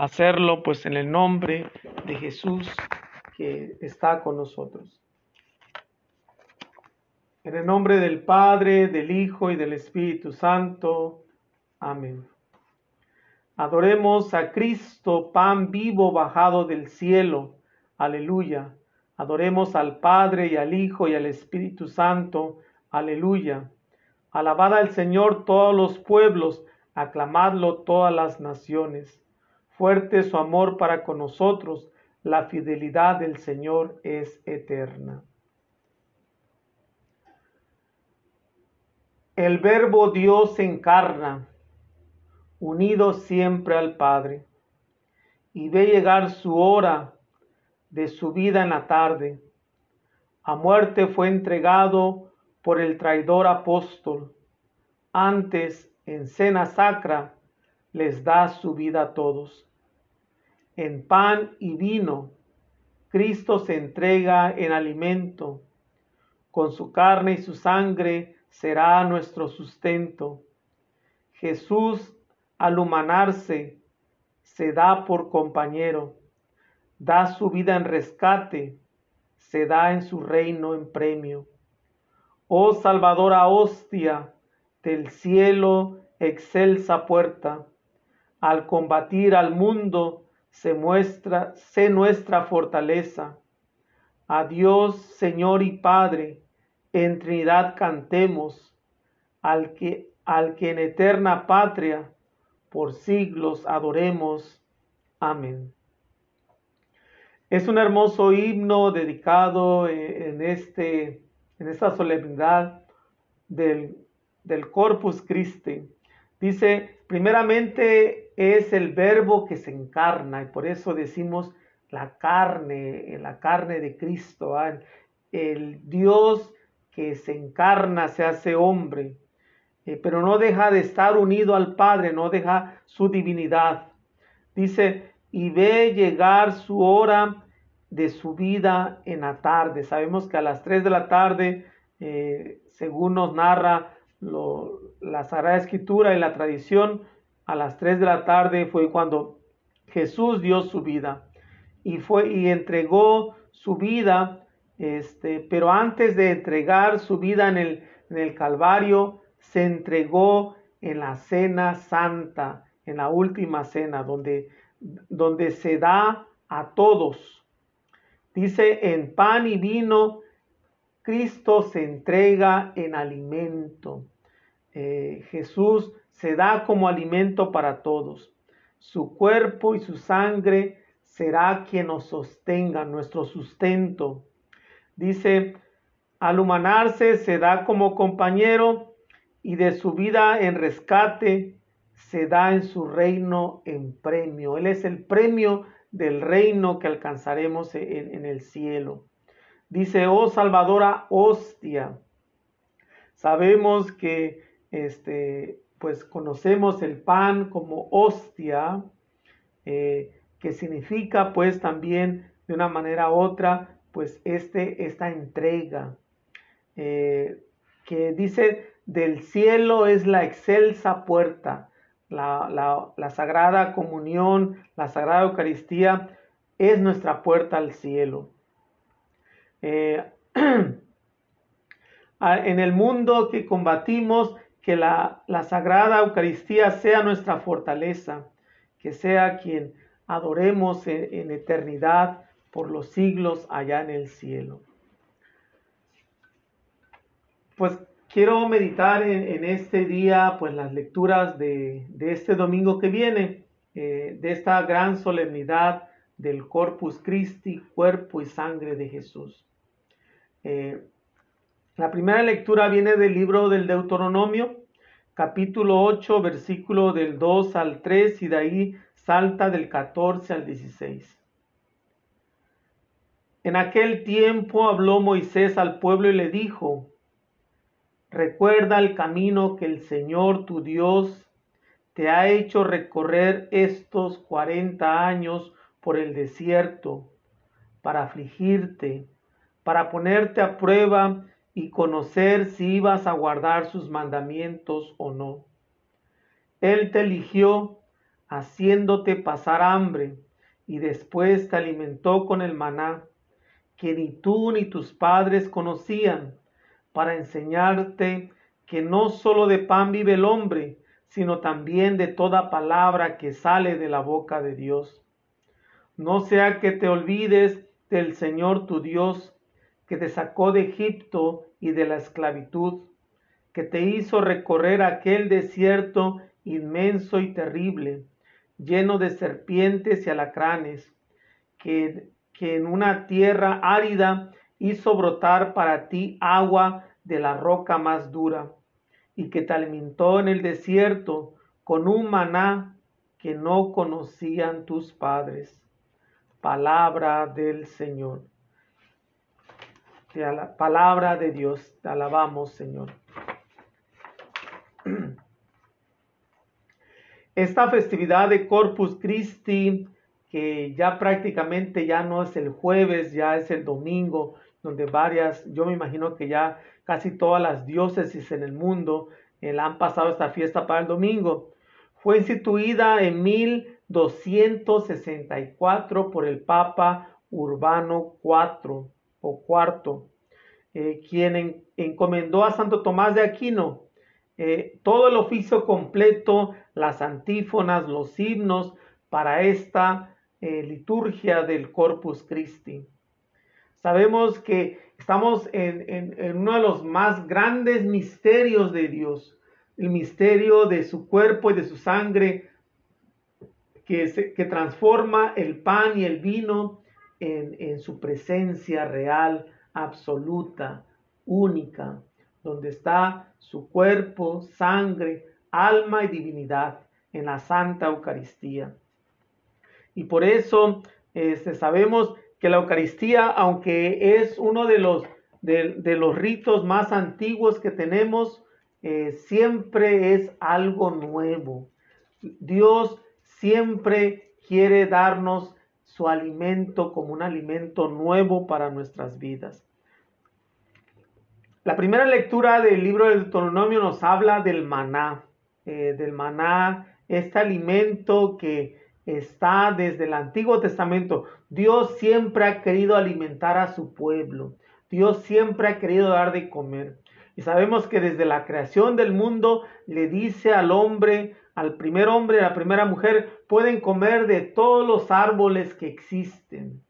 hacerlo pues en el nombre de Jesús que está con nosotros. En el nombre del Padre, del Hijo y del Espíritu Santo. Amén. Adoremos a Cristo, pan vivo bajado del cielo. Aleluya. Adoremos al Padre y al Hijo y al Espíritu Santo. Aleluya. Alabad al Señor todos los pueblos, aclamadlo todas las naciones. Fuerte su amor para con nosotros, la fidelidad del Señor es eterna. El verbo Dios encarna, unido siempre al Padre, y ve llegar su hora de su vida en la tarde. A muerte fue entregado por el traidor apóstol. Antes, en cena sacra, les da su vida a todos en pan y vino. Cristo se entrega en alimento. Con su carne y su sangre será nuestro sustento. Jesús, al humanarse, se da por compañero, da su vida en rescate, se da en su reino en premio. Oh salvadora hostia del cielo, excelsa puerta, al combatir al mundo, se muestra, sé nuestra fortaleza. A Dios, Señor y Padre, en Trinidad cantemos, al que, al que en eterna patria por siglos adoremos. Amén. Es un hermoso himno dedicado en, este, en esta solemnidad del, del Corpus Christi. Dice, primeramente es el verbo que se encarna y por eso decimos la carne, la carne de Cristo, el Dios que se encarna, se hace hombre, eh, pero no deja de estar unido al Padre, no deja su divinidad. Dice, y ve llegar su hora de su vida en la tarde. Sabemos que a las 3 de la tarde, eh, según nos narra la Sagrada Escritura y la tradición, a las 3 de la tarde fue cuando Jesús dio su vida y fue y entregó su vida, este, pero antes de entregar su vida en el, en el Calvario, se entregó en la cena santa, en la última cena, donde, donde se da a todos. Dice, en pan y vino, Cristo se entrega en alimento. Eh, Jesús se da como alimento para todos. Su cuerpo y su sangre será quien nos sostenga, nuestro sustento. Dice, al humanarse se da como compañero y de su vida en rescate se da en su reino en premio. Él es el premio del reino que alcanzaremos en, el cielo. Dice, oh Salvadora hostia. Sabemos que este, pues conocemos el pan como hostia, eh, que significa pues también de una manera u otra, pues este, esta entrega, eh, que dice, del cielo es la excelsa puerta, la, sagrada comunión, la sagrada Eucaristía es nuestra puerta al cielo. Eh, en el mundo que combatimos que la, Sagrada Eucaristía sea nuestra fortaleza, que sea quien adoremos en, eternidad por los siglos allá en el cielo. Pues quiero meditar en, este día, pues las lecturas de, este domingo que viene, eh, de esta gran solemnidad del Corpus Christi, cuerpo y sangre de Jesús. Eh, la primera lectura viene del libro del Deuteronomio, capítulo 8, versículo del 2 al 3 y de ahí salta del 14 al 16. En aquel tiempo habló Moisés al pueblo y le dijo, Recuerda el camino que el Señor tu Dios te ha hecho recorrer estos cuarenta años por el desierto, para afligirte, para ponerte a prueba y conocer si ibas a guardar sus mandamientos o no. Él te eligió haciéndote pasar hambre, y después te alimentó con el maná, que ni tú ni tus padres conocían, para enseñarte que no solo de pan vive el hombre, sino también de toda palabra que sale de la boca de Dios. No sea que te olvides del Señor tu Dios, que te sacó de Egipto y de la esclavitud, que te hizo recorrer aquel desierto inmenso y terrible, lleno de serpientes y alacranes, que, que en una tierra árida hizo brotar para ti agua de la roca más dura, y que te alimentó en el desierto con un maná que no conocían tus padres. Palabra del Señor la palabra de Dios. Te alabamos, Señor. Esta festividad de Corpus Christi, que ya prácticamente ya no es el jueves, ya es el domingo, donde varias, yo me imagino que ya casi todas las diócesis en el mundo eh, han pasado esta fiesta para el domingo. Fue instituida en 1264 por el Papa Urbano IV o cuarto, eh, quien encomendó a Santo Tomás de Aquino eh, todo el oficio completo, las antífonas, los himnos para esta eh, liturgia del Corpus Christi. Sabemos que estamos en, uno de los más grandes misterios de Dios, el misterio de su cuerpo y de su sangre, que, que transforma el pan y el vino en, su presencia real, absoluta, única, donde está su cuerpo, sangre, alma y divinidad en la Santa Eucaristía. Y por eso este, sabemos que la Eucaristía, aunque es uno de los, de, los ritos más antiguos que tenemos, eh, siempre es algo nuevo. Dios siempre quiere darnos alimento como un alimento nuevo para nuestras vidas. La primera lectura del libro del Deuteronomio nos habla del maná, eh, del maná, este alimento que está desde el Antiguo Testamento. Dios siempre ha querido alimentar a su pueblo. Dios siempre ha querido dar de comer. Y sabemos que desde la creación del mundo le dice al hombre, al primer hombre a la primera mujer, pueden comer de todos los árboles que existen,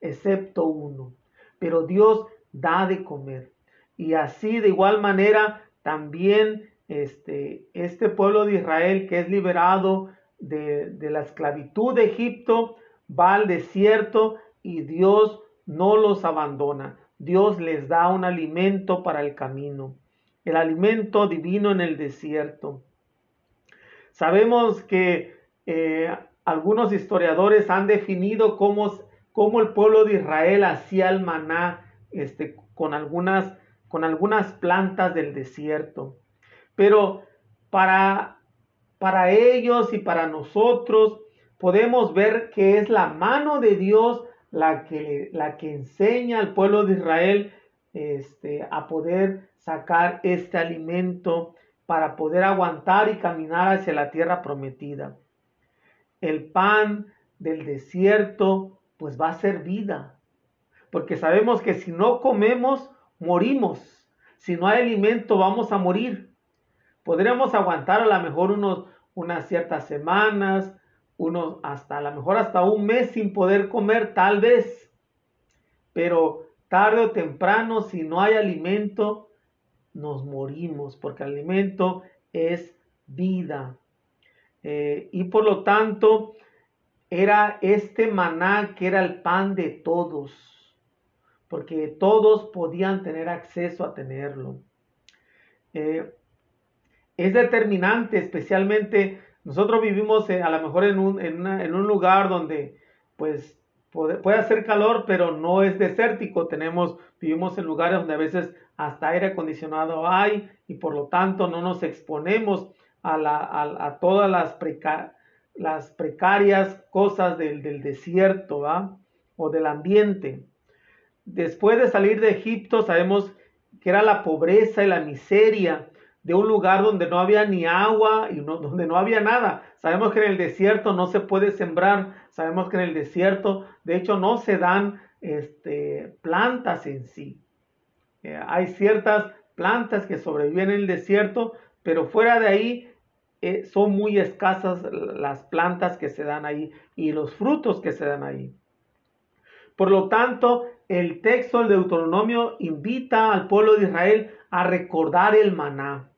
excepto uno. Pero Dios da de comer. Y así de igual manera también este, este pueblo de Israel que es liberado de la esclavitud de Egipto va al desierto y Dios no los abandona. Dios les da un alimento para el camino, el alimento divino en el desierto. Sabemos que eh, algunos historiadores han definido cómo, cómo, el pueblo de Israel hacía el maná este, con, algunas, con algunas plantas del desierto. Pero para, para ellos y para nosotros podemos ver que es la mano de Dios la que, la que enseña al pueblo de Israel este, a poder sacar este alimento para poder aguantar y caminar hacia la tierra prometida. El pan del desierto pues va a ser vida, porque sabemos que si no comemos, morimos. Si no hay alimento, vamos a morir. Podremos aguantar a lo mejor unos, unas ciertas semanas, unos hasta a lo mejor hasta un mes sin poder comer, tal vez. Pero tarde o temprano, si no hay alimento, nos morimos, porque el alimento es vida. Eh, y por lo tanto, era este maná que era el pan de todos, porque todos podían tener acceso a tenerlo. Eh, es determinante, especialmente nosotros vivimos a lo mejor en un, en, un lugar donde pues puede, puede, hacer calor, pero no es desértico. Tenemos, vivimos en lugares donde a veces hasta aire acondicionado hay y por lo tanto no nos exponemos a, a, todas las, las, precarias cosas del, del desierto o del ambiente. Después de salir de Egipto sabemos que era la pobreza y la miseria de un lugar donde no había ni agua y donde no había nada. Sabemos que en el desierto no se puede sembrar, sabemos que en el desierto, de hecho, no se dan este, plantas en sí. Eh, hay ciertas plantas que sobreviven en el desierto, pero fuera de ahí eh, son muy escasas las plantas que se dan ahí y los frutos que se dan ahí. Por lo tanto, el texto del Deuteronomio invita al pueblo de Israel a recordar el maná,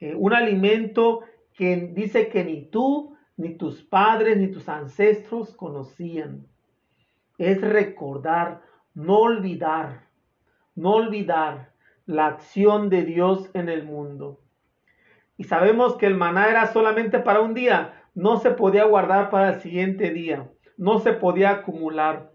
eh, un alimento que dice que ni tú, ni tus padres, ni tus ancestros conocían. Es recordar, no olvidar, no olvidar la acción de Dios en el mundo. Y sabemos que el maná era solamente para un día, no se podía guardar para el siguiente día, no se podía acumular,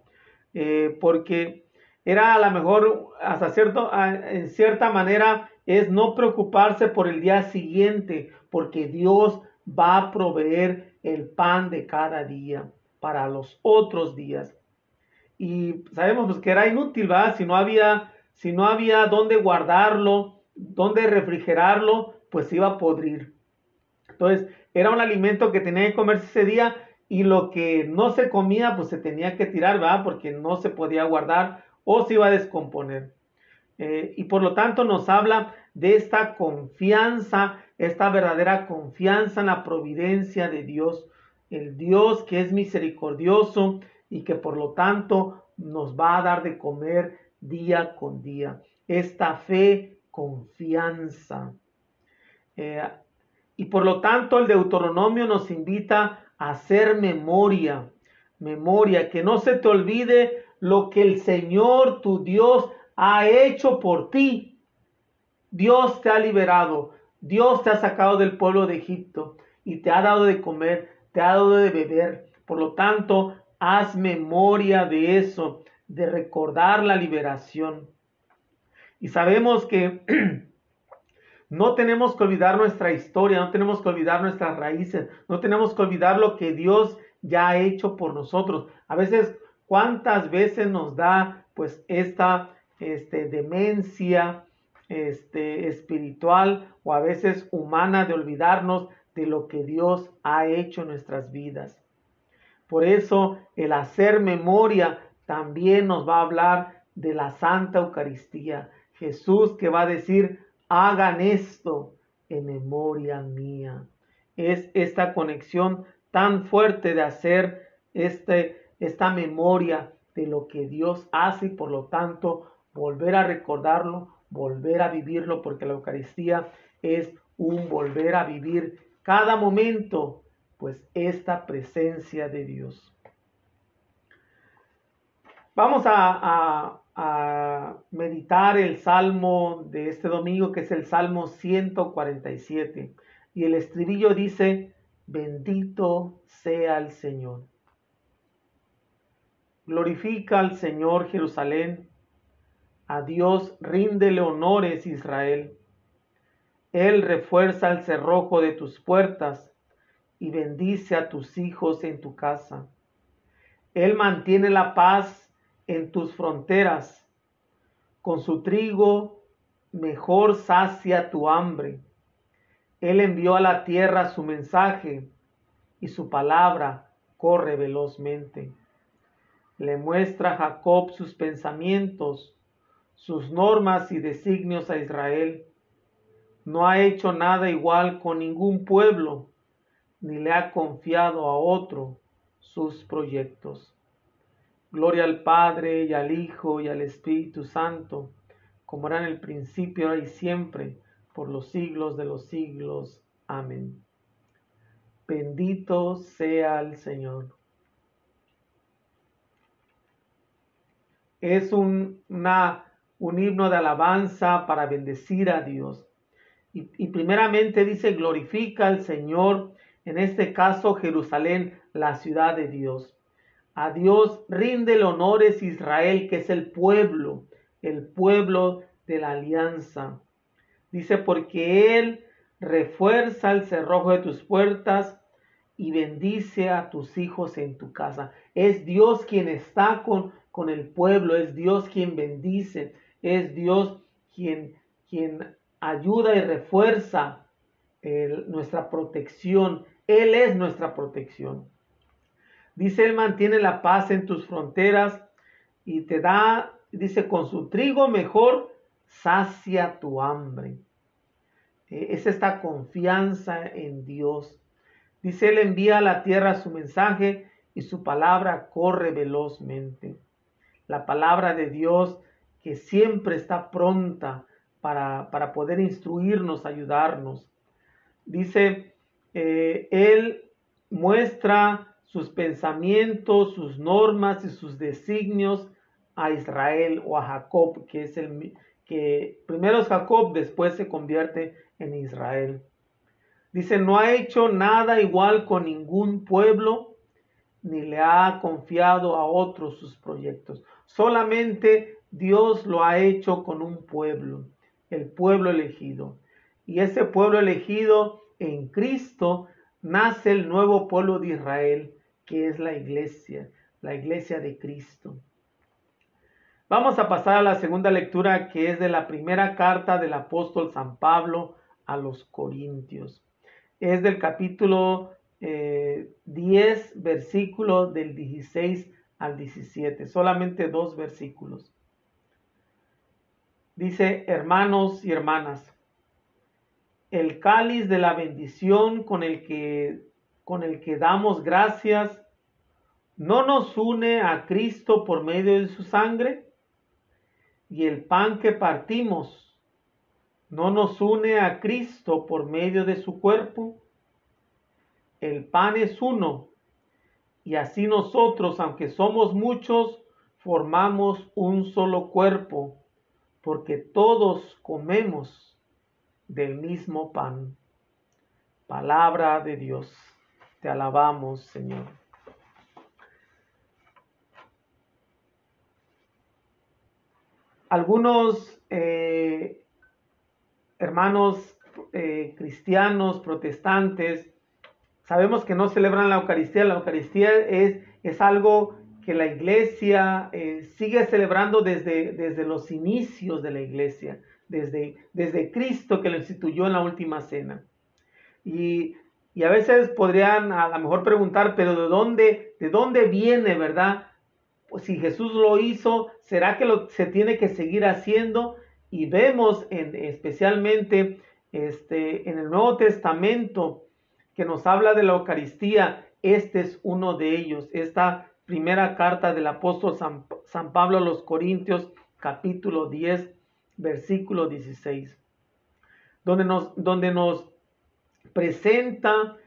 eh, porque era a lo mejor, hasta cierto, en cierta manera, es no preocuparse por el día siguiente, porque Dios va a proveer el pan de cada día para los otros días. Y sabemos pues, que era inútil, ¿verdad? Si no había, si no había dónde guardarlo, dónde refrigerarlo, pues iba a podrir. Entonces, era un alimento que tenía que comerse ese día y lo que no se comía, pues se tenía que tirar, ¿verdad? Porque no se podía guardar o se iba a descomponer. Eh, y por lo tanto nos habla de esta confianza, esta verdadera confianza en la providencia de Dios, el Dios que es misericordioso y que por lo tanto nos va a dar de comer día con día. Esta fe, confianza. Eh, y por lo tanto el Deuteronomio nos invita a hacer memoria, memoria, que no se te olvide lo que el Señor tu Dios ha hecho por ti. Dios te ha liberado, Dios te ha sacado del pueblo de Egipto y te ha dado de comer, te ha dado de beber. Por lo tanto, haz memoria de eso, de recordar la liberación. Y sabemos que no tenemos que olvidar nuestra historia, no tenemos que olvidar nuestras raíces, no tenemos que olvidar lo que Dios ya ha hecho por nosotros. A veces, ¿cuántas veces nos da pues esta este, demencia este, espiritual o a veces humana de olvidarnos de lo que Dios ha hecho en nuestras vidas? Por eso el hacer memoria también nos va a hablar de la Santa Eucaristía. Jesús que va a decir, hagan esto en memoria mía. Es esta conexión tan fuerte de hacer este, esta memoria de lo que Dios hace y por lo tanto volver a recordarlo, volver a vivirlo, porque la Eucaristía es un volver a vivir cada momento, pues esta presencia de Dios. Vamos a, meditar el salmo de este domingo, que es el Salmo 147. Y el estribillo dice, bendito sea el Señor. Glorifica al Señor Jerusalén. A Dios ríndele honores Israel. Él refuerza el cerrojo de tus puertas y bendice a tus hijos en tu casa. Él mantiene la paz en tus fronteras. Con su trigo mejor sacia tu hambre. Él envió a la tierra su mensaje y su palabra corre velozmente. Le muestra a Jacob sus pensamientos, sus normas y designios a Israel. No ha hecho nada igual con ningún pueblo, ni le ha confiado a otro sus proyectos. Gloria al Padre y al Hijo y al Espíritu Santo, como era en el principio, ahora y siempre, por los siglos de los siglos. Amén. Bendito sea el Señor. Es un, un himno de alabanza para bendecir a Dios. Y, primeramente dice, glorifica al Señor, en este caso Jerusalén, la ciudad de Dios. A Dios rinde el honores Israel, que es el pueblo, el pueblo de la alianza. Dice, porque Él refuerza el cerrojo de tus puertas y bendice a tus hijos en tu casa. Es Dios quien está con, con el pueblo, es Dios quien bendice, es Dios quien, quien ayuda y refuerza nuestra protección. Él es nuestra protección. Dice, Él mantiene la paz en tus fronteras y te da, dice, con su trigo mejor, sacia tu hambre. E, es esta confianza en Dios. Dice, Él envía a la tierra su mensaje y su palabra corre velozmente. La palabra de Dios que siempre está pronta para, para poder instruirnos, ayudarnos. Dice, eh, Él muestra sus pensamientos, sus normas y sus designios a Israel o a Jacob, que es el que primero es Jacob, después se convierte en Israel. Dice, no ha hecho nada igual con ningún pueblo, ni le ha confiado a otros sus proyectos. Solamente Dios lo ha hecho con un pueblo, el pueblo elegido. Y ese pueblo elegido en Cristo nace el nuevo pueblo de Israel, que es la iglesia, la iglesia de Cristo. Vamos a pasar a la segunda lectura, que es de la primera carta del apóstol San Pablo a los Corintios. Es del capítulo 10, eh, versículo del 16 al 17, solamente dos versículos. Dice, hermanos y hermanas, el cáliz de la bendición con el que con el que damos gracias no nos une a Cristo por medio de su sangre y el pan que partimos no nos une a Cristo por medio de su cuerpo. El pan es uno y así nosotros, aunque somos muchos, formamos un solo cuerpo porque todos comemos del mismo pan. Palabra de Dios. Te alabamos, Señor. Algunos eh, hermanos eh, cristianos, protestantes, sabemos que no celebran la Eucaristía. La Eucaristía es, es algo que la iglesia eh, sigue celebrando desde, desde los inicios de la iglesia desde, desde Cristo que lo instituyó en la última cena. Y, a veces podrían a lo mejor preguntar, pero ¿de dónde, de dónde viene, verdad? Pues si Jesús lo hizo, ¿será que lo, se tiene que seguir haciendo? Y vemos en, especialmente este, en el Nuevo Testamento que nos habla de la Eucaristía, este es uno de ellos, esta primera carta del apóstol San, Pablo a los Corintios, capítulo 10, versículo 16, donde nos, donde nos presenta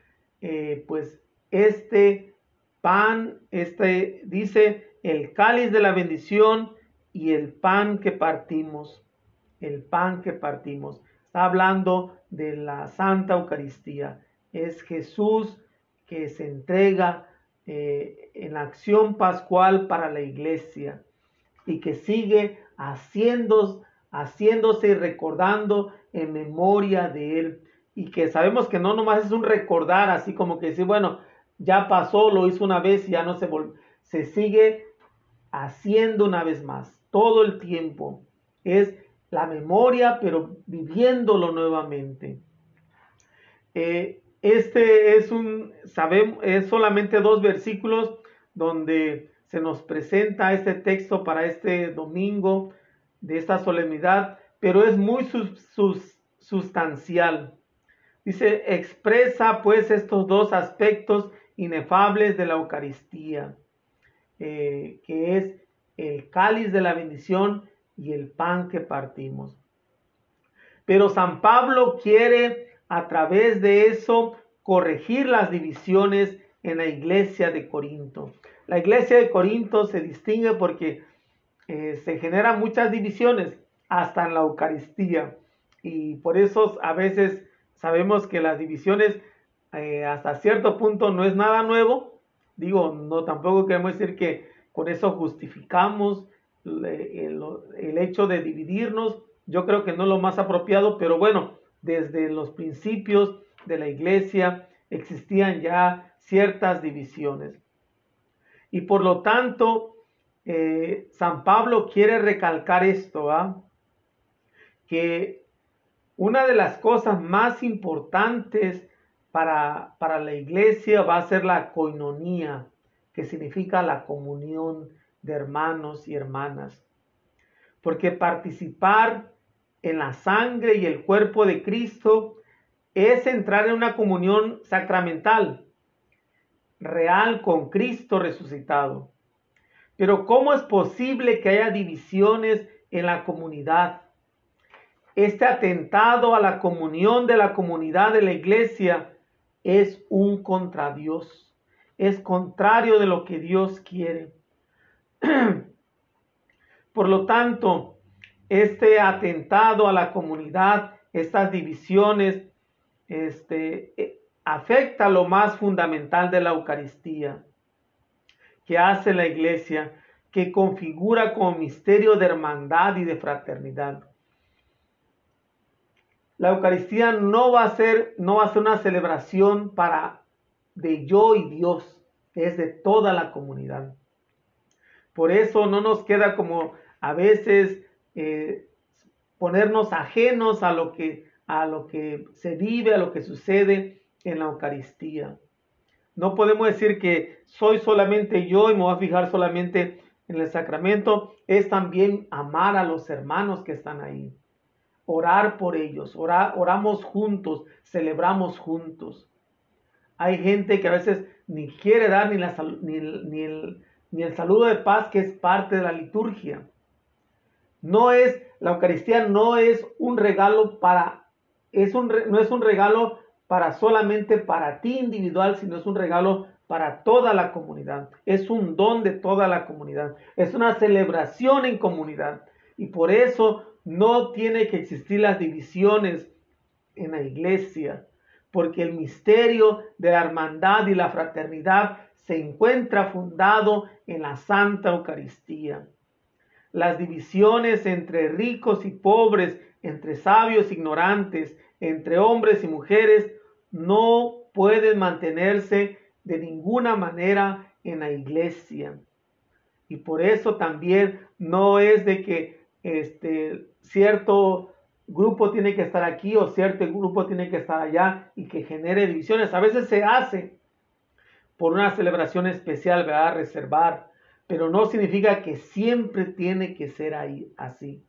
eh, pues este pan, este dice el cáliz de la bendición y el pan que partimos, el pan que partimos. Está hablando de la Santa Eucaristía. Es Jesús que se entrega eh, en acción pascual para la iglesia y que sigue haciendo haciéndose y recordando en memoria de Él. Y que sabemos que no nomás es un recordar, así como que decir, bueno, ya pasó, lo hizo una vez y ya no se volvió. Se sigue haciendo una vez más, todo el tiempo. Es la memoria, pero viviéndolo nuevamente. Eh, este es un, sabemos, es solamente dos versículos donde se nos presenta este texto para este domingo de esta solemnidad, pero es muy sustancial. Dice, expresa pues estos dos aspectos inefables de la Eucaristía, eh, que es el cáliz de la bendición y el pan que partimos. Pero San Pablo quiere a través de eso corregir las divisiones en la iglesia de Corinto. La iglesia de Corinto se distingue porque eh, se generan muchas divisiones hasta en la Eucaristía. Y por eso a veces sabemos que las divisiones eh, hasta cierto punto no es nada nuevo. Digo, no tampoco queremos decir que con eso justificamos el, el hecho de dividirnos. Yo creo que no es lo más apropiado, pero bueno, desde los principios de la iglesia existían ya ciertas divisiones. Y por lo tanto, eh, San Pablo quiere recalcar esto, que una de las cosas más importantes para, para la iglesia va a ser la coinonía, que significa la comunión de hermanos y hermanas. Porque participar en la sangre y el cuerpo de Cristo es entrar en una comunión sacramental, real con Cristo resucitado. Pero ¿cómo es posible que haya divisiones en la comunidad? Este atentado a la comunión de la comunidad de la iglesia es un contra Dios, es contrario de lo que Dios quiere. Por lo tanto, este atentado a la comunidad, estas divisiones, este, eh, afecta lo más fundamental de la Eucaristía, que hace la iglesia, que configura como misterio de hermandad y de fraternidad. La Eucaristía no va a ser, no va a ser una celebración para de yo y Dios, es de toda la comunidad. Por eso no nos queda como a veces eh, ponernos ajenos a lo, que, a lo que se vive, a lo que sucede en la Eucaristía. No podemos decir que soy solamente yo y me voy a fijar solamente en el sacramento. Es también amar a los hermanos que están ahí orar por ellos, oramos juntos, celebramos juntos. Hay gente que a veces ni quiere dar ni, el saludo de paz que es parte de la liturgia. No es, la Eucaristía no es un regalo para, es un, no es un regalo para solamente para ti individual, sino es un regalo para toda la comunidad. Es un don de toda la comunidad. Es una celebración en comunidad. Y por eso no tiene que existir las divisiones en la iglesia, porque el misterio de la hermandad y la fraternidad se encuentra fundado en la Santa Eucaristía. Las divisiones entre ricos y pobres, entre sabios e ignorantes, entre hombres y mujeres, no pueden mantenerse de ninguna manera en la iglesia. Y por eso también no es de que este, cierto grupo tiene que estar aquí o cierto grupo tiene que estar allá y que genere divisiones. A veces se hace por una celebración especial, ¿verdad? Reservar, pero no significa que siempre tiene que ser ahí así.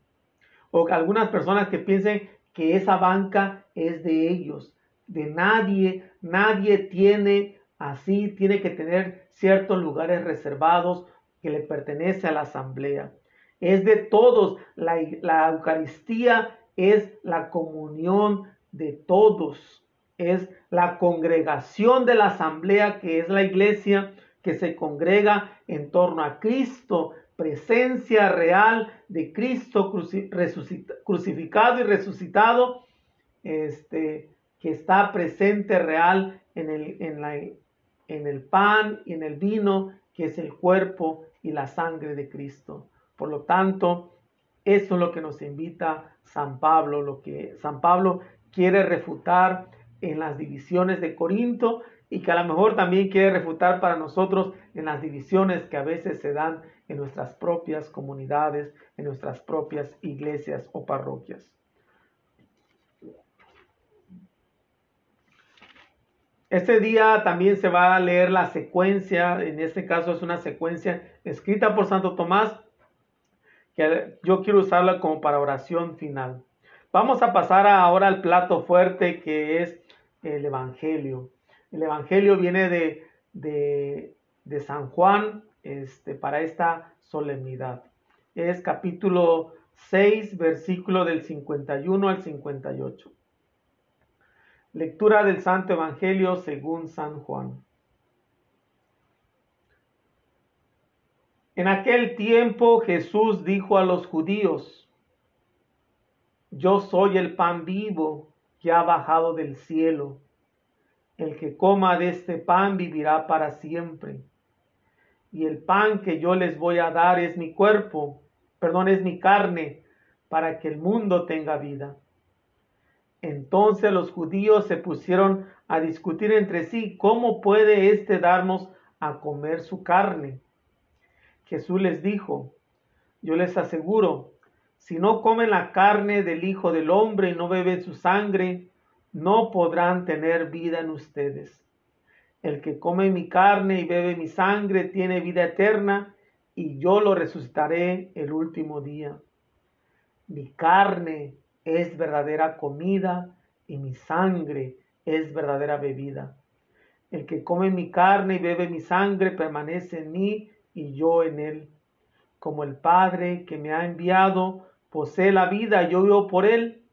O algunas personas que piensen que esa banca es de ellos, de nadie, nadie tiene así, tiene que tener ciertos lugares reservados que le pertenece a la asamblea es de todos. La, Eucaristía es la comunión de todos. Es la congregación de la asamblea que es la iglesia que se congrega en torno a Cristo, presencia real de Cristo crucificado y resucitado, este, que está presente real en el, en, en el pan y en el vino, que es el cuerpo y la sangre de Cristo. Por lo tanto, eso es lo que nos invita San Pablo, lo que San Pablo quiere refutar en las divisiones de Corinto y que a lo mejor también quiere refutar para nosotros en las divisiones que a veces se dan en nuestras propias comunidades, en nuestras propias iglesias o parroquias. Este día también se va a leer la secuencia, en este caso es una secuencia escrita por Santo Tomás que yo quiero usarla como para oración final. Vamos a pasar ahora al plato fuerte que es el Evangelio. El Evangelio viene de, de, San Juan este, para esta solemnidad. Es capítulo 6, versículo del 51 al 58. Lectura del Santo Evangelio según San Juan. En aquel tiempo Jesús dijo a los judíos, Yo soy el pan vivo que ha bajado del cielo. El que coma de este pan vivirá para siempre. Y el pan que yo les voy a dar es mi cuerpo, perdón, es mi carne, para que el mundo tenga vida. Entonces los judíos se pusieron a discutir entre sí, ¿cómo puede éste darnos a comer su carne? Jesús les dijo, yo les aseguro, si no comen la carne del Hijo del Hombre y no beben su sangre, no podrán tener vida en ustedes. El que come mi carne y bebe mi sangre tiene vida eterna, y yo lo resucitaré el último día. Mi carne es verdadera comida y mi sangre es verdadera bebida. El que come mi carne y bebe mi sangre permanece en mí y yo en él. Como el Padre que me ha enviado posee la vida, yo vivo por él,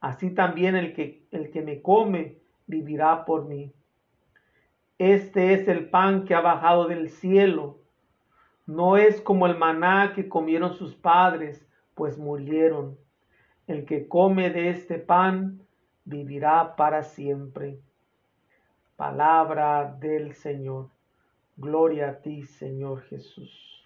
así también el que, el que me come vivirá por mí. Este es el pan que ha bajado del cielo. No es como el maná que comieron sus padres, pues murieron. El que come de este pan vivirá para siempre. Palabra del Señor. Gloria a ti, Señor Jesús.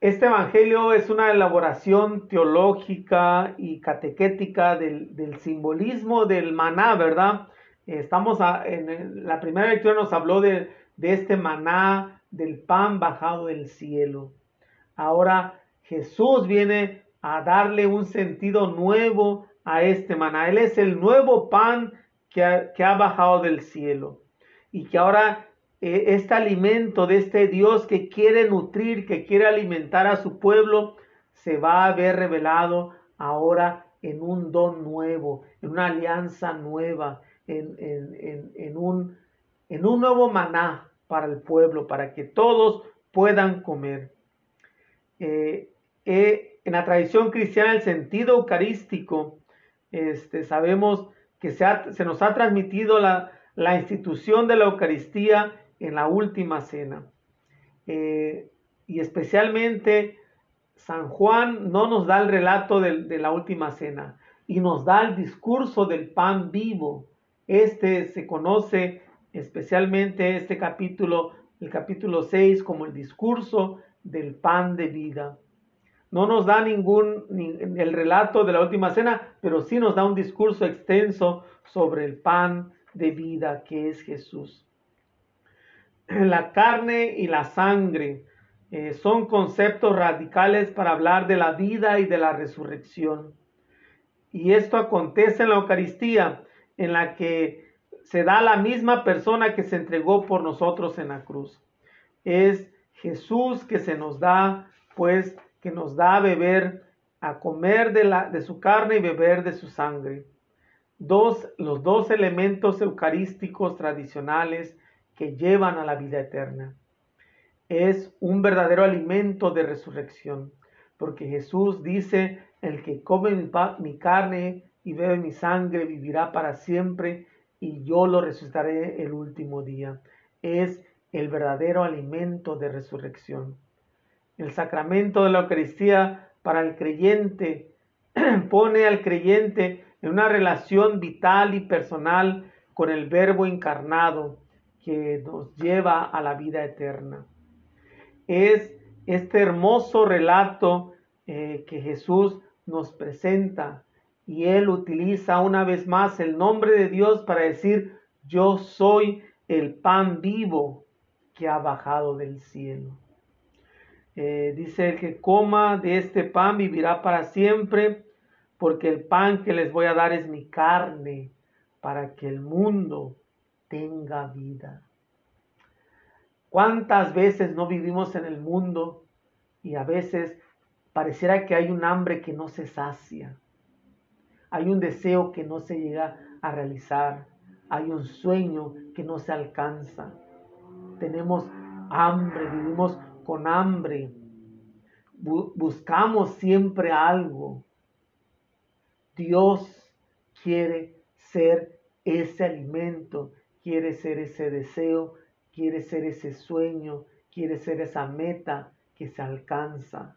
Este Evangelio es una elaboración teológica y catequética del, simbolismo del maná, ¿verdad? Estamos en la primera lectura nos habló de, de este maná, del pan bajado del cielo. Ahora Jesús viene a darle un sentido nuevo a este maná. Él es el nuevo pan que ha, bajado del cielo y que ahora eh, este alimento de este Dios que quiere nutrir, que quiere alimentar a su pueblo, se va a ver revelado ahora en un don nuevo, en una alianza nueva, en, un, en un nuevo maná para el pueblo, para que todos puedan comer. Eh, eh, en la tradición cristiana el sentido eucarístico, este, sabemos que se, se, nos ha transmitido la, la, institución de la Eucaristía en la última cena. Eh, y especialmente San Juan no nos da el relato de, la última cena y nos da el discurso del pan vivo. Este se conoce especialmente este capítulo, el capítulo 6, como el discurso del pan de vida. No nos da ningún el relato de la última cena, pero sí nos da un discurso extenso sobre el pan de vida que es Jesús. La carne y la sangre eh, son conceptos radicales para hablar de la vida y de la resurrección. Y esto acontece en la Eucaristía, en la que se da la misma persona que se entregó por nosotros en la cruz. Es Jesús que se nos da, pues, que nos da a beber, a comer de, la, de su carne y beber de su sangre. Los dos elementos eucarísticos tradicionales que llevan a la vida eterna. Es un verdadero alimento de resurrección, porque Jesús dice, el que come mi, mi carne y bebe mi sangre vivirá para siempre y yo lo resucitaré el último día. Es el verdadero alimento de resurrección. El sacramento de la Eucaristía para el creyente pone al creyente en una relación vital y personal con el Verbo encarnado que nos lleva a la vida eterna. Es este hermoso relato eh, que Jesús nos presenta y él utiliza una vez más el nombre de Dios para decir, yo soy el pan vivo que ha bajado del cielo. Eh, dice, el que coma de este pan vivirá para siempre, porque el pan que les voy a dar es mi carne, para que el mundo tenga vida. ¿Cuántas veces no vivimos en el mundo y a veces pareciera que hay un hambre que no se sacia? Hay un deseo que no se llega a realizar. Hay un sueño que no se alcanza. Tenemos hambre, vivimos con hambre. buscamos siempre algo. Dios quiere ser ese alimento, quiere ser ese deseo, quiere ser ese sueño, quiere ser esa meta que se alcanza,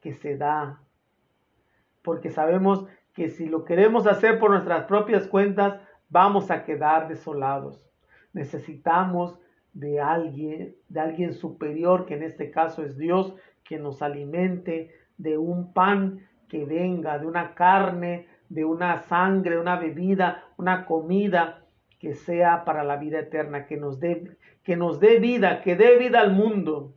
que se da. Porque sabemos que si lo queremos hacer por nuestras propias cuentas, vamos a quedar desolados. Necesitamos de alguien, de alguien superior, que en este caso es Dios, que nos alimente de un pan que venga, de una carne, de una sangre, una bebida, una comida que sea para la vida eterna, que nos dé, que nos dé vida, que dé vida al mundo,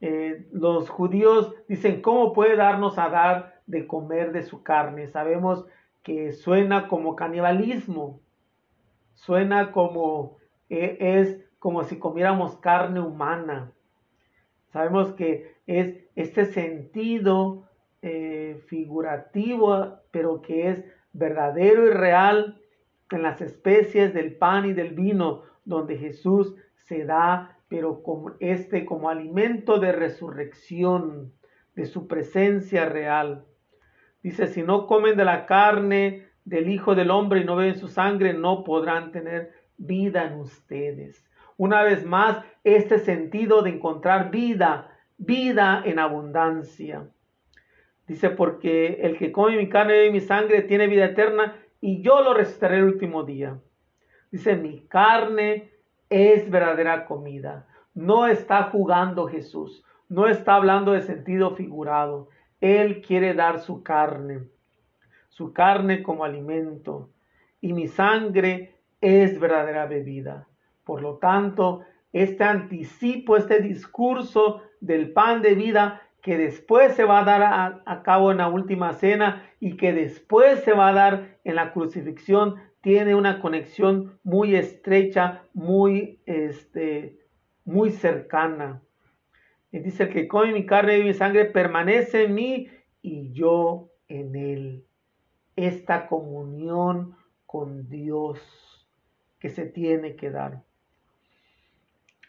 eh, los judíos dicen, ¿cómo puede darnos a dar de comer de su carne? Sabemos que suena como canibalismo, suena como eh, es como si comiéramos carne humana. Sabemos que es este sentido eh, figurativo, pero que es verdadero y real en las especies del pan y del vino, donde Jesús se da, pero como este como alimento de resurrección, de su presencia real. Dice, si no comen de la carne del Hijo del Hombre y no beben su sangre, no podrán tener vida en ustedes. Una vez más, este sentido de encontrar vida, vida en abundancia. Dice, porque el que come mi carne y mi sangre tiene vida eterna y yo lo resucitaré el último día. Dice, mi carne es verdadera comida. No está jugando Jesús, no está hablando de sentido figurado. Él quiere dar su carne, su carne como alimento. Y mi sangre es verdadera bebida. Por lo tanto, este anticipo, este discurso del pan de vida que después se va a dar a, cabo en la última cena y que después se va a dar en la crucifixión, tiene una conexión muy estrecha, muy, este, muy cercana. Y dice que come mi carne y mi sangre permanece en mí y yo en él. Esta comunión con Dios que se tiene que dar.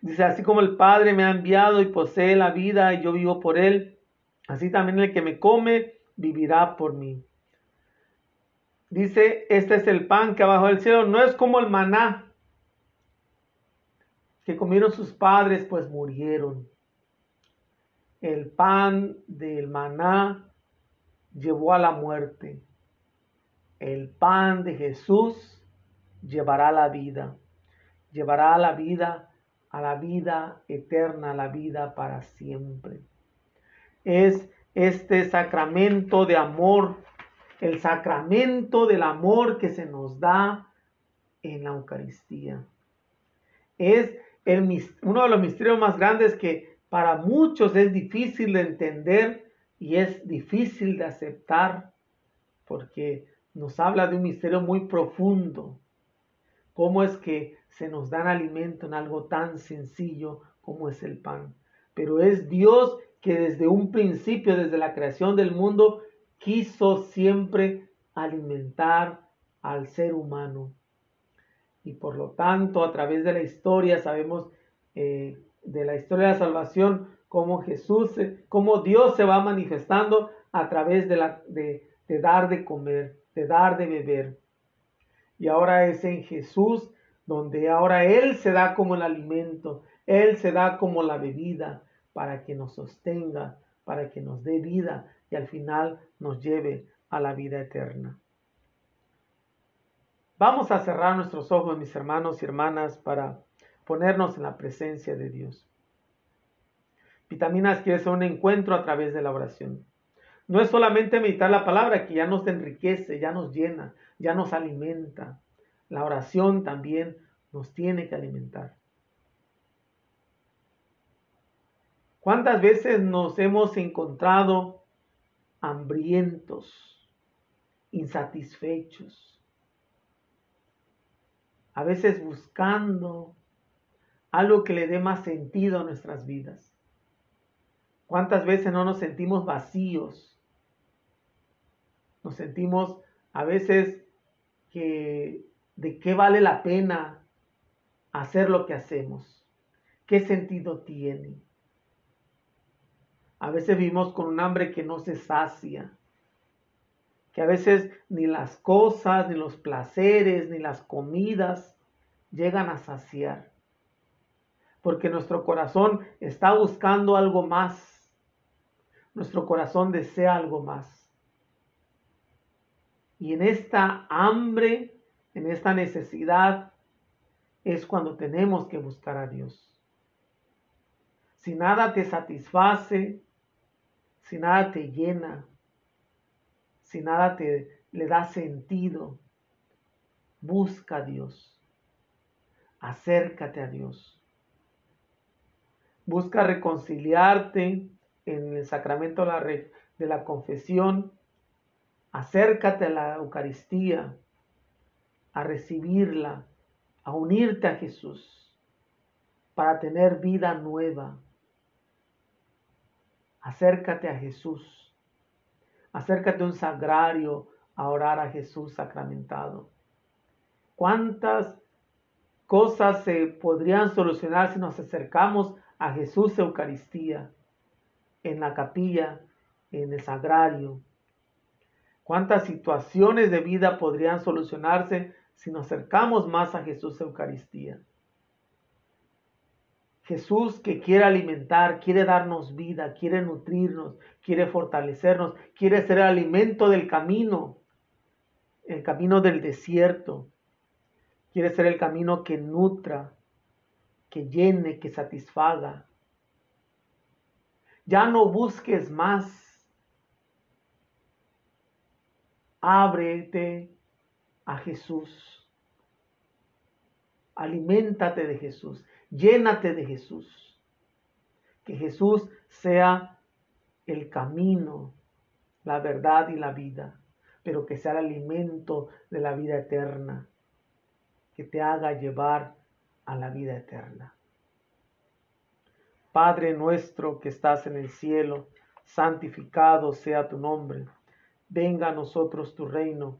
Dice, así como el Padre me ha enviado y posee la vida y yo vivo por él, así también el que me come vivirá por mí. Dice, este es el pan que abajo del cielo no es como el maná que comieron sus padres, pues murieron. El pan del maná llevó a la muerte. El pan de Jesús llevará la vida. Llevará a la vida a la vida eterna, a la vida para siempre. Es este sacramento de amor, el sacramento del amor que se nos da en la Eucaristía. Es uno de los misterios más grandes que para muchos es difícil de entender y es difícil de aceptar porque nos habla de un misterio muy profundo. ¿Cómo es que se nos dan alimento en algo tan sencillo como es el pan. Pero es Dios que desde un principio, desde la creación del mundo, quiso siempre alimentar al ser humano. Y por lo tanto, a través de la historia, sabemos eh, de la historia de la salvación, cómo Jesús, cómo Dios se va manifestando a través de, de dar de comer, de dar de beber. Y ahora es en Jesús donde ahora Él se da como el alimento, Él se da como la bebida para que nos sostenga, para que nos dé vida y al final nos lleve a la vida eterna. Vamos a cerrar nuestros ojos, mis hermanos y hermanas, para ponernos en la presencia de Dios. Vitaminas quiere ser un encuentro a través de la oración. No es solamente meditar la palabra que ya nos enriquece, ya nos llena, ya nos alimenta, la oración también nos tiene que alimentar. ¿Cuántas veces nos hemos encontrado hambrientos, insatisfechos? A veces buscando algo que le dé más sentido a nuestras vidas. ¿Cuántas veces no nos sentimos vacíos? Nos sentimos a veces que de qué vale la pena hacer lo que hacemos. ¿Qué sentido tiene? A veces vivimos con un hambre que no se sacia, que a veces ni las cosas, ni los placeres, ni las comidas llegan a saciar, porque nuestro corazón está buscando algo más, nuestro corazón desea algo más. Y en esta hambre en esta necesidad, es cuando tenemos que buscar a Dios. Si nada te satisface, si nada te llena, si nada te le da sentido, busca a Dios. Acércate a Dios. Busca reconciliarte en el sacramento de la, confesión. Acércate a la Eucaristía, a recibirla, a unirte a Jesús para tener vida nueva. Acércate a Jesús. Acércate a un sagrario a orar a Jesús sacramentado. ¿Cuántas cosas se podrían solucionar si nos acercamos a Jesús Eucaristía en la capilla, en el sagrario? ¿Cuántas situaciones de vida podrían solucionarse si nos acercamos más a Jesús Eucaristía? Jesús que quiere alimentar, quiere darnos vida, quiere nutrirnos, quiere fortalecernos, quiere ser el alimento del camino, el camino del desierto. Quiere ser el camino que nutra, que llene, que satisfaga. Ya no busques más. Ábrete a Jesús. Aliméntate de Jesús. Llénate de Jesús. Que Jesús sea el camino, la verdad y la vida, pero que sea el alimento de la vida eterna, que te haga llevar a la vida eterna. Padre nuestro que estás en el cielo, santificado sea tu nombre. Venga a nosotros tu reino.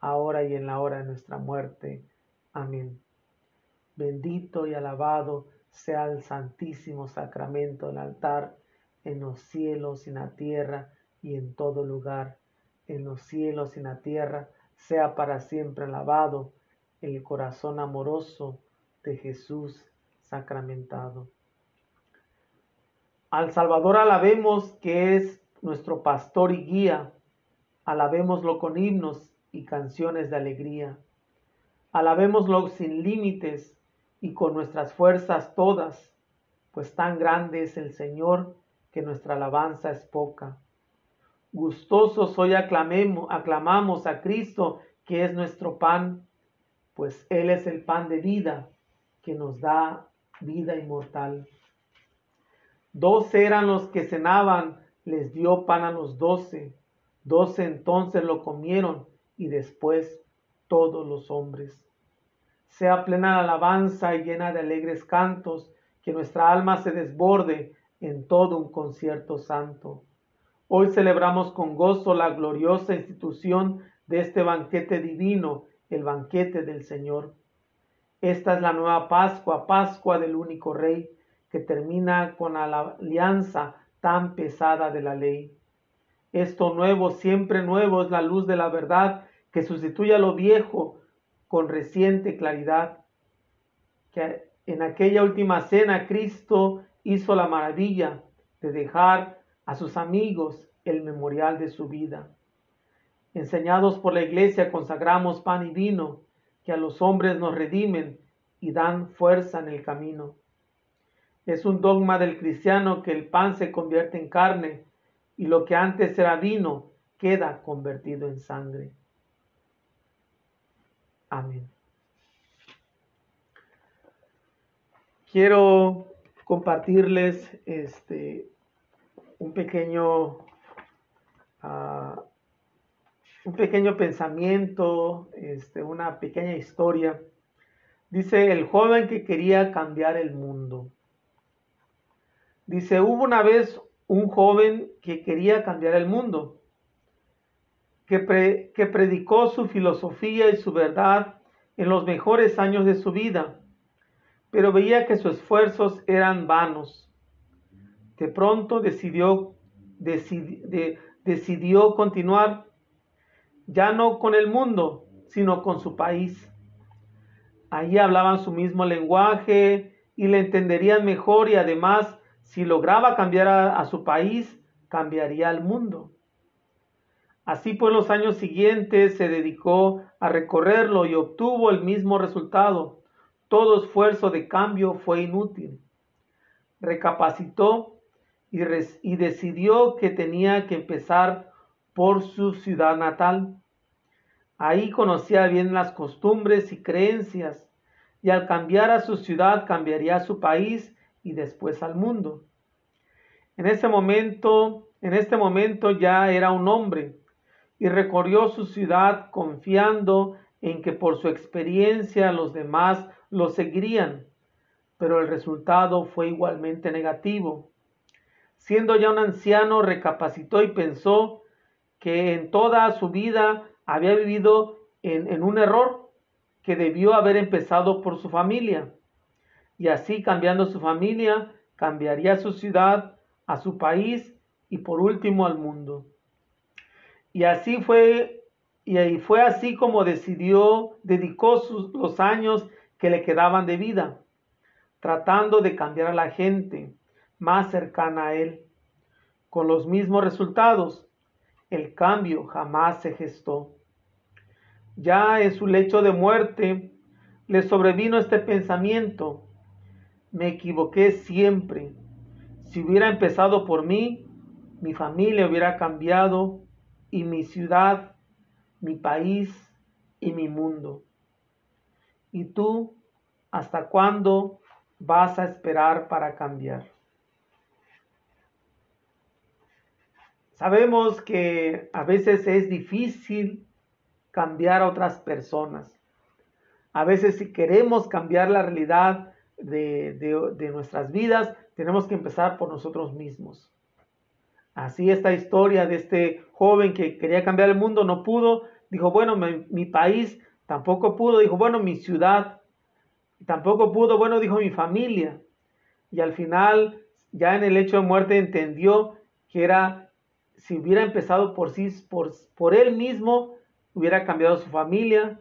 ahora y en la hora de nuestra muerte. Amén. Bendito y alabado sea el santísimo sacramento del altar en los cielos y en la tierra y en todo lugar, en los cielos y en la tierra, sea para siempre alabado el corazón amoroso de Jesús sacramentado. Al Salvador alabemos que es nuestro pastor y guía, alabémoslo con himnos y canciones de alegría, alabémoslo sin límites y con nuestras fuerzas todas, pues tan grande es el Señor que nuestra alabanza es poca. Gustosos hoy aclamemos, aclamamos a Cristo, que es nuestro pan, pues Él es el pan de vida, que nos da vida inmortal. Doce eran los que cenaban, les dio pan a los doce. Doce entonces lo comieron y después todos los hombres sea plena la alabanza y llena de alegres cantos, que nuestra alma se desborde en todo un concierto santo. Hoy celebramos con gozo la gloriosa institución de este banquete divino, el banquete del Señor. Esta es la nueva Pascua, Pascua del único Rey, que termina con la alianza tan pesada de la ley. Esto nuevo, siempre nuevo, es la luz de la verdad que sustituye a lo viejo con reciente claridad que en aquella última cena Cristo hizo la maravilla de dejar a sus amigos el memorial de su vida. Enseñados por la iglesia consagramos pan y vino que a los hombres nos redimen y dan fuerza en el camino. Es un dogma del cristiano que el pan se convierte en carne y lo que antes era vino queda convertido en sangre. Amén. Quiero compartirles este, un pequeño ah, un pequeño pensamiento, este, una pequeña historia. Dice el joven que quería cambiar el mundo. Dice, hubo una vez un joven que quería cambiar el mundo que, predicó su filosofía y su verdad en los mejores años de su vida, pero veía que sus esfuerzos eran vanos. De pronto decidió, decidió continuar ya no con el mundo, sino con su país. Allí hablaban su mismo lenguaje y le entenderían mejor y además si lograba cambiar a, a su país, cambiaría al mundo. Así pues, los años siguientes se dedicó a recorrerlo y obtuvo el mismo resultado. Todo esfuerzo de cambio fue inútil. Recapacitó y, y decidió que tenía que empezar por su ciudad natal. Ahí conocía bien las costumbres y creencias, y al cambiar a su ciudad cambiaría a su país y después al mundo. En ese momento, en este momento ya era un hombre y recorrió su ciudad confiando en que por su experiencia los demás lo seguirían, pero el resultado fue igualmente negativo. Siendo ya un anciano, recapacitó y pensó que en toda su vida había vivido en, en un error que debió haber empezado por su familia. Y así cambiando su familia, cambiaría su ciudad, a su país y por último al mundo. Y así fue, y fue así como decidió, dedicó sus, los años que le quedaban de vida, tratando de cambiar a la gente más cercana a él, con los mismos resultados. El cambio jamás se gestó. Ya en su lecho de muerte le sobrevino este pensamiento. Me equivoqué siempre. Si hubiera empezado por mí, mi familia hubiera cambiado y mi ciudad, mi país y mi mundo. ¿Y tú hasta cuándo vas a esperar para cambiar? Sabemos que a veces es difícil cambiar a otras personas. A veces si queremos cambiar la realidad de, de, nuestras vidas, tenemos que empezar por nosotros mismos. Así esta historia de este joven que quería cambiar el mundo no pudo, dijo, bueno, mi, país tampoco pudo, dijo, bueno, mi ciudad tampoco pudo, bueno, dijo mi familia. Y al final, ya en el hecho de muerte, entendió que era, si hubiera empezado por sí, por, por él mismo, hubiera cambiado su familia,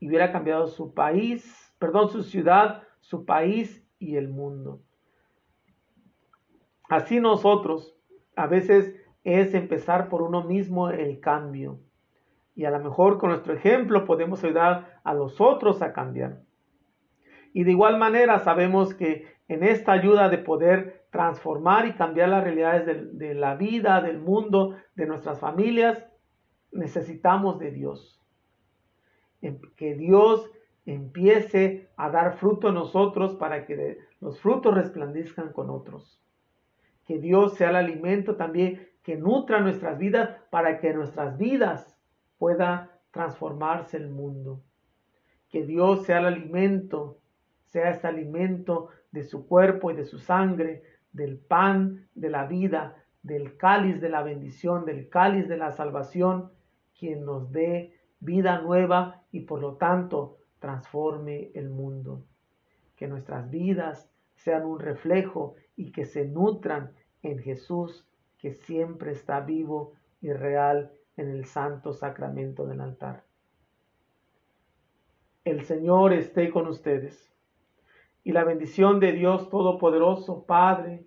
hubiera cambiado su país, perdón, su ciudad, su país y el mundo. Así nosotros, a veces es empezar por uno mismo el cambio. Y a lo mejor con nuestro ejemplo podemos ayudar a los otros a cambiar. Y de igual manera sabemos que en esta ayuda de poder transformar y cambiar las realidades de, la vida, del mundo, de nuestras familias, necesitamos de Dios. Que Dios empiece a dar fruto en nosotros para que los frutos resplandezcan con otros. Que Dios sea el alimento también que nutra nuestras vidas para que nuestras vidas pueda transformarse el mundo. Que Dios sea el alimento, sea este alimento de su cuerpo y de su sangre, del pan de la vida, del cáliz de la bendición, del cáliz de la salvación, quien nos dé vida nueva y por lo tanto transforme el mundo. Que nuestras vidas sean un reflejo y que se nutran en Jesús, que siempre está vivo y real en el santo sacramento del altar. El Señor esté con ustedes. Y la bendición de Dios Todopoderoso, Padre,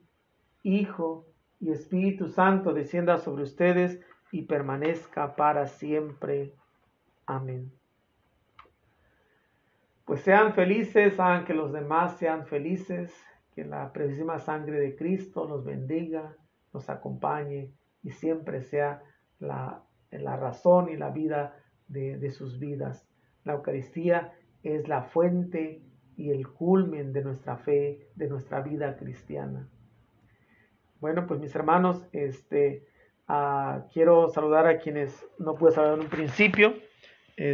Hijo y Espíritu Santo descienda sobre ustedes y permanezca para siempre. Amén. Pues sean felices, hagan que los demás sean felices, que la preciosísima sangre de Cristo los bendiga, los acompañe y siempre sea la, la razón y la vida de, de sus vidas. La Eucaristía es la fuente y el culmen de nuestra fe, de nuestra vida cristiana. Bueno, pues mis hermanos, este, uh, quiero saludar a quienes no pude saludar en un principio. Este,